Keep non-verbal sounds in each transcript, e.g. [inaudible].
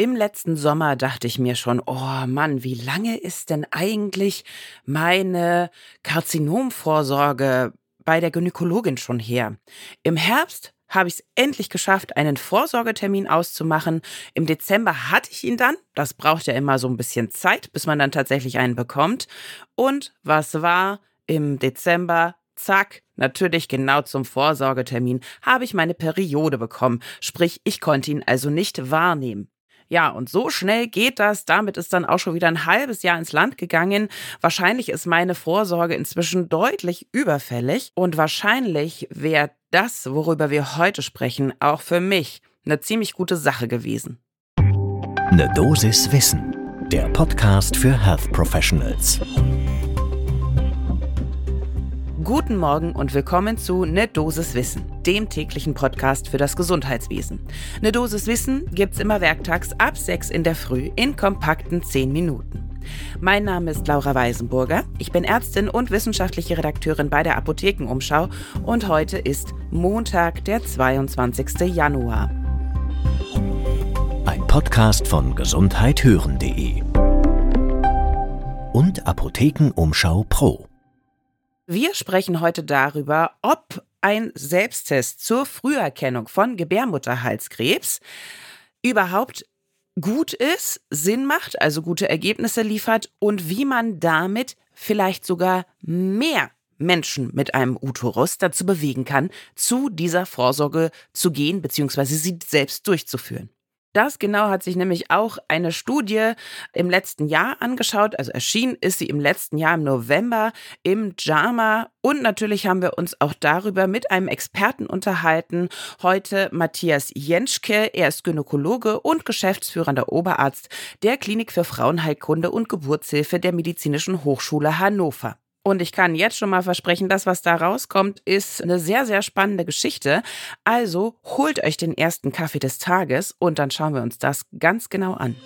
Im letzten Sommer dachte ich mir schon, oh Mann, wie lange ist denn eigentlich meine Karzinomvorsorge bei der Gynäkologin schon her? Im Herbst habe ich es endlich geschafft, einen Vorsorgetermin auszumachen. Im Dezember hatte ich ihn dann. Das braucht ja immer so ein bisschen Zeit, bis man dann tatsächlich einen bekommt. Und was war im Dezember? Zack, natürlich genau zum Vorsorgetermin habe ich meine Periode bekommen. Sprich, ich konnte ihn also nicht wahrnehmen. Ja, und so schnell geht das. Damit ist dann auch schon wieder ein halbes Jahr ins Land gegangen. Wahrscheinlich ist meine Vorsorge inzwischen deutlich überfällig und wahrscheinlich wäre das, worüber wir heute sprechen, auch für mich eine ziemlich gute Sache gewesen. Eine Dosis Wissen, der Podcast für Health Professionals. Guten Morgen und willkommen zu Ne Dosis Wissen, dem täglichen Podcast für das Gesundheitswesen. Ne Dosis Wissen gibt's immer werktags ab 6 in der Früh in kompakten 10 Minuten. Mein Name ist Laura Weisenburger. Ich bin Ärztin und wissenschaftliche Redakteurin bei der Apothekenumschau und heute ist Montag, der 22. Januar. Ein Podcast von gesundheithören.de und Apothekenumschau Pro. Wir sprechen heute darüber, ob ein Selbsttest zur Früherkennung von Gebärmutterhalskrebs überhaupt gut ist, Sinn macht, also gute Ergebnisse liefert und wie man damit vielleicht sogar mehr Menschen mit einem Uterus dazu bewegen kann, zu dieser Vorsorge zu gehen bzw. sie selbst durchzuführen. Das genau hat sich nämlich auch eine Studie im letzten Jahr angeschaut. Also erschienen ist sie im letzten Jahr im November im JAMA. Und natürlich haben wir uns auch darüber mit einem Experten unterhalten. Heute Matthias Jenschke. Er ist Gynäkologe und geschäftsführender Oberarzt der Klinik für Frauenheilkunde und Geburtshilfe der Medizinischen Hochschule Hannover. Und ich kann jetzt schon mal versprechen, das, was da rauskommt, ist eine sehr, sehr spannende Geschichte. Also holt euch den ersten Kaffee des Tages und dann schauen wir uns das ganz genau an.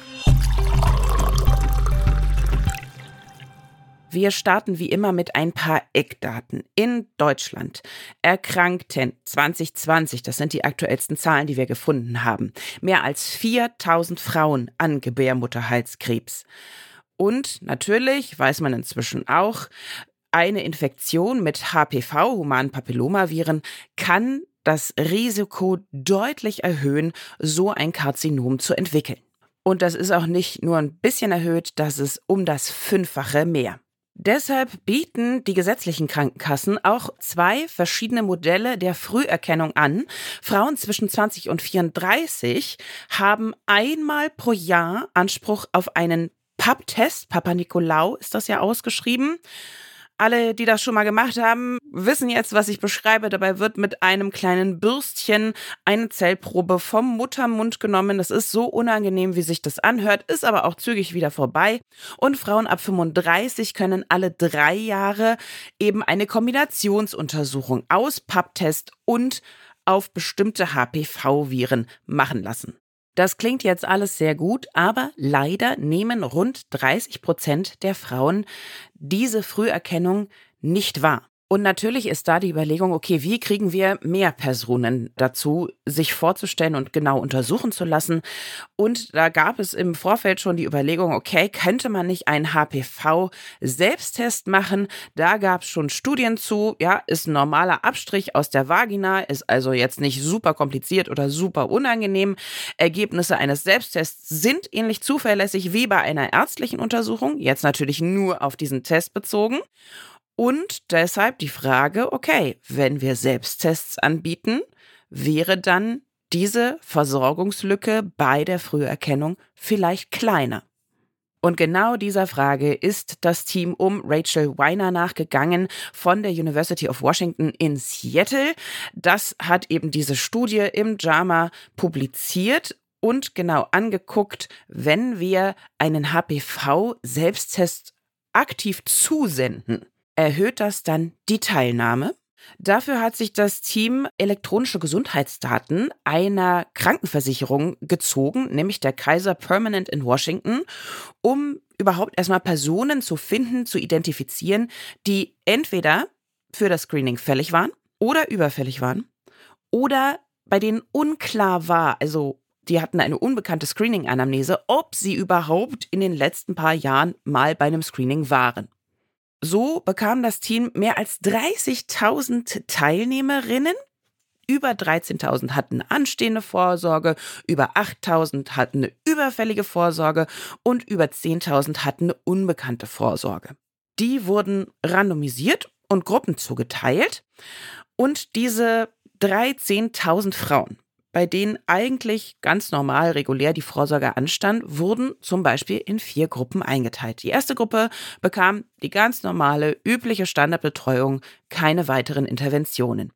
Wir starten wie immer mit ein paar Eckdaten. In Deutschland erkrankten 2020, das sind die aktuellsten Zahlen, die wir gefunden haben, mehr als 4000 Frauen an Gebärmutterhalskrebs. Und natürlich weiß man inzwischen auch, eine Infektion mit HPV, humanen Papillomaviren, kann das Risiko deutlich erhöhen, so ein Karzinom zu entwickeln. Und das ist auch nicht nur ein bisschen erhöht, das ist um das Fünffache mehr. Deshalb bieten die gesetzlichen Krankenkassen auch zwei verschiedene Modelle der Früherkennung an. Frauen zwischen 20 und 34 haben einmal pro Jahr Anspruch auf einen PAP-Test. Papa Nikolaou ist das ja ausgeschrieben. Alle, die das schon mal gemacht haben, wissen jetzt, was ich beschreibe. Dabei wird mit einem kleinen Bürstchen eine Zellprobe vom Muttermund genommen. Das ist so unangenehm, wie sich das anhört, ist aber auch zügig wieder vorbei. Und Frauen ab 35 können alle drei Jahre eben eine Kombinationsuntersuchung aus Papptest und auf bestimmte HPV-Viren machen lassen. Das klingt jetzt alles sehr gut, aber leider nehmen rund 30 Prozent der Frauen diese Früherkennung nicht wahr. Und natürlich ist da die Überlegung, okay, wie kriegen wir mehr Personen dazu, sich vorzustellen und genau untersuchen zu lassen? Und da gab es im Vorfeld schon die Überlegung, okay, könnte man nicht einen HPV-Selbsttest machen? Da gab es schon Studien zu, ja, ist ein normaler Abstrich aus der Vagina, ist also jetzt nicht super kompliziert oder super unangenehm. Ergebnisse eines Selbsttests sind ähnlich zuverlässig wie bei einer ärztlichen Untersuchung, jetzt natürlich nur auf diesen Test bezogen. Und deshalb die Frage, okay, wenn wir Selbsttests anbieten, wäre dann diese Versorgungslücke bei der Früherkennung vielleicht kleiner? Und genau dieser Frage ist das Team um Rachel Weiner nachgegangen von der University of Washington in Seattle. Das hat eben diese Studie im JAMA publiziert und genau angeguckt, wenn wir einen HPV-Selbsttest aktiv zusenden, erhöht das dann die Teilnahme. Dafür hat sich das Team elektronische Gesundheitsdaten einer Krankenversicherung gezogen, nämlich der Kaiser Permanent in Washington, um überhaupt erstmal Personen zu finden, zu identifizieren, die entweder für das Screening fällig waren oder überfällig waren oder bei denen unklar war, also die hatten eine unbekannte Screening-Anamnese, ob sie überhaupt in den letzten paar Jahren mal bei einem Screening waren. So bekam das Team mehr als 30.000 Teilnehmerinnen. Über 13.000 hatten anstehende Vorsorge, über 8.000 hatten eine überfällige Vorsorge und über 10.000 hatten eine unbekannte Vorsorge. Die wurden randomisiert und Gruppen zugeteilt und diese 13.000 Frauen bei denen eigentlich ganz normal regulär die Vorsorge anstand, wurden zum Beispiel in vier Gruppen eingeteilt. Die erste Gruppe bekam die ganz normale, übliche Standardbetreuung, keine weiteren Interventionen.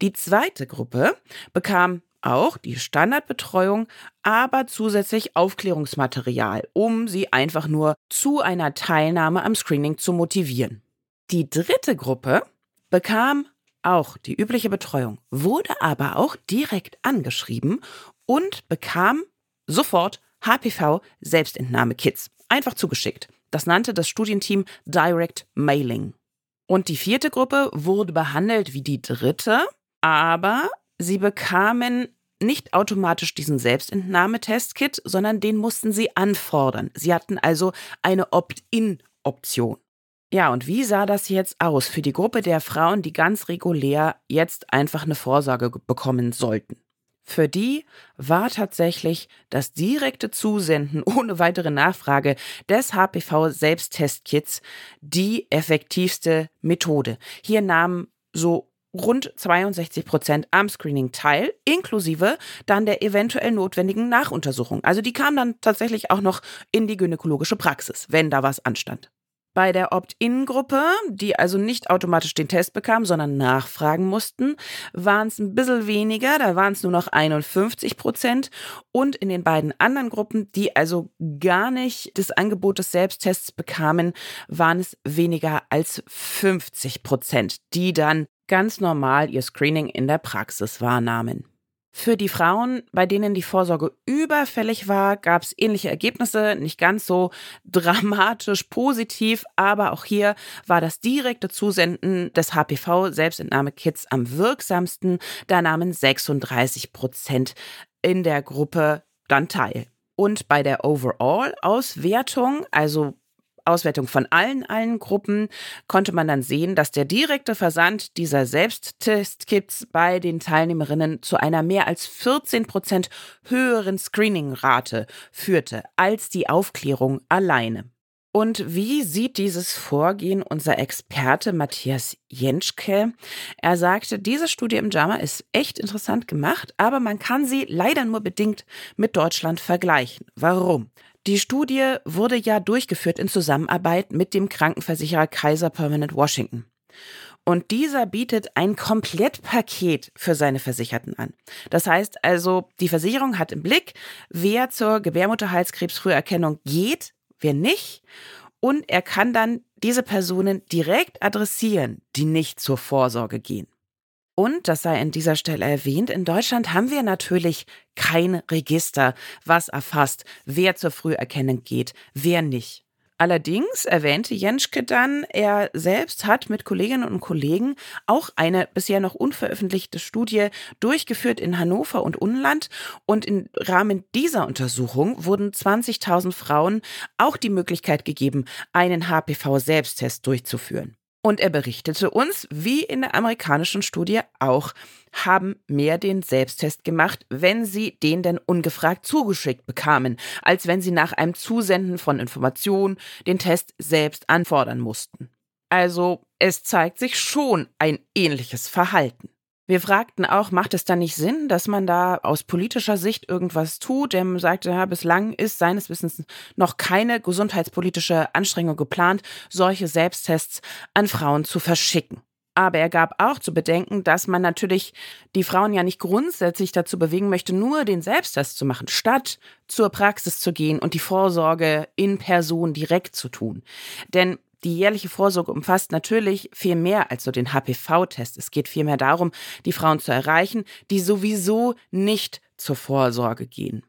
Die zweite Gruppe bekam auch die Standardbetreuung, aber zusätzlich Aufklärungsmaterial, um sie einfach nur zu einer Teilnahme am Screening zu motivieren. Die dritte Gruppe bekam auch die übliche Betreuung, wurde aber auch direkt angeschrieben und bekam sofort HPV Selbstentnahme-Kits einfach zugeschickt. Das nannte das Studienteam Direct Mailing. Und die vierte Gruppe wurde behandelt wie die dritte, aber sie bekamen nicht automatisch diesen Selbstentnahmetestkit, sondern den mussten sie anfordern. Sie hatten also eine Opt-in-Option. Ja, und wie sah das jetzt aus für die Gruppe der Frauen, die ganz regulär jetzt einfach eine Vorsorge bekommen sollten? Für die war tatsächlich das direkte Zusenden [laughs] ohne weitere Nachfrage des HPV-Selbsttestkits die effektivste Methode. Hier nahmen so rund 62 Prozent am Screening teil, inklusive dann der eventuell notwendigen Nachuntersuchung. Also die kamen dann tatsächlich auch noch in die gynäkologische Praxis, wenn da was anstand. Bei der Opt-in-Gruppe, die also nicht automatisch den Test bekam, sondern nachfragen mussten, waren es ein bisschen weniger, da waren es nur noch 51 Prozent. Und in den beiden anderen Gruppen, die also gar nicht das Angebot des Selbsttests bekamen, waren es weniger als 50 Prozent, die dann ganz normal ihr Screening in der Praxis wahrnahmen. Für die Frauen, bei denen die Vorsorge überfällig war, gab es ähnliche Ergebnisse, nicht ganz so dramatisch positiv, aber auch hier war das direkte Zusenden des HPV-Selbstentnahmekits am wirksamsten. Da nahmen 36 Prozent in der Gruppe dann teil. Und bei der Overall-Auswertung, also Auswertung von allen, allen Gruppen konnte man dann sehen, dass der direkte Versand dieser Selbsttestkits bei den Teilnehmerinnen zu einer mehr als 14 Prozent höheren Screening-Rate führte als die Aufklärung alleine. Und wie sieht dieses Vorgehen unser Experte Matthias Jenschke? Er sagte, diese Studie im JAMA ist echt interessant gemacht, aber man kann sie leider nur bedingt mit Deutschland vergleichen. Warum? Die Studie wurde ja durchgeführt in Zusammenarbeit mit dem Krankenversicherer Kaiser Permanent Washington. Und dieser bietet ein Komplettpaket für seine Versicherten an. Das heißt also, die Versicherung hat im Blick, wer zur Gebärmutterhalskrebsfrüherkennung geht, wer nicht. Und er kann dann diese Personen direkt adressieren, die nicht zur Vorsorge gehen. Und, das sei an dieser Stelle erwähnt, in Deutschland haben wir natürlich kein Register, was erfasst, wer zur Früherkennung geht, wer nicht. Allerdings erwähnte Jenschke dann, er selbst hat mit Kolleginnen und Kollegen auch eine bisher noch unveröffentlichte Studie durchgeführt in Hannover und Unland. Und im Rahmen dieser Untersuchung wurden 20.000 Frauen auch die Möglichkeit gegeben, einen HPV-Selbsttest durchzuführen. Und er berichtete uns, wie in der amerikanischen Studie auch, haben mehr den Selbsttest gemacht, wenn sie den denn ungefragt zugeschickt bekamen, als wenn sie nach einem Zusenden von Informationen den Test selbst anfordern mussten. Also es zeigt sich schon ein ähnliches Verhalten. Wir fragten auch, macht es da nicht Sinn, dass man da aus politischer Sicht irgendwas tut? Er sagte, ja, bislang ist seines Wissens noch keine gesundheitspolitische Anstrengung geplant, solche Selbsttests an Frauen zu verschicken. Aber er gab auch zu bedenken, dass man natürlich die Frauen ja nicht grundsätzlich dazu bewegen möchte, nur den Selbsttest zu machen, statt zur Praxis zu gehen und die Vorsorge in Person direkt zu tun. Denn die jährliche Vorsorge umfasst natürlich viel mehr als so den HPV-Test. Es geht vielmehr darum, die Frauen zu erreichen, die sowieso nicht zur Vorsorge gehen.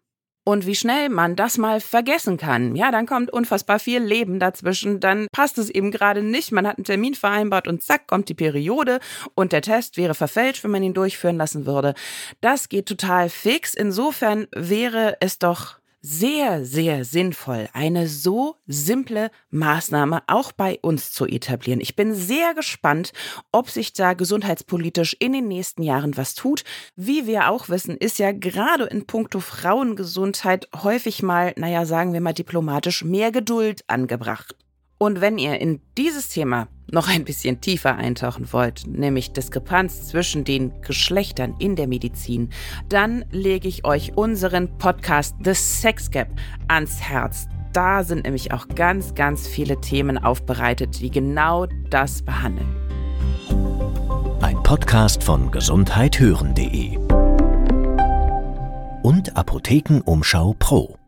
Und wie schnell man das mal vergessen kann. Ja, dann kommt unfassbar viel Leben dazwischen. Dann passt es eben gerade nicht. Man hat einen Termin vereinbart und zack, kommt die Periode und der Test wäre verfälscht, wenn man ihn durchführen lassen würde. Das geht total fix. Insofern wäre es doch sehr, sehr sinnvoll, eine so simple Maßnahme auch bei uns zu etablieren. Ich bin sehr gespannt, ob sich da gesundheitspolitisch in den nächsten Jahren was tut. Wie wir auch wissen, ist ja gerade in puncto Frauengesundheit häufig mal, naja, sagen wir mal diplomatisch, mehr Geduld angebracht. Und wenn ihr in dieses Thema noch ein bisschen tiefer eintauchen wollt, nämlich Diskrepanz zwischen den Geschlechtern in der Medizin, dann lege ich euch unseren Podcast The Sex Gap ans Herz. Da sind nämlich auch ganz, ganz viele Themen aufbereitet, die genau das behandeln. Ein Podcast von gesundheithören.de und Apothekenumschau Pro.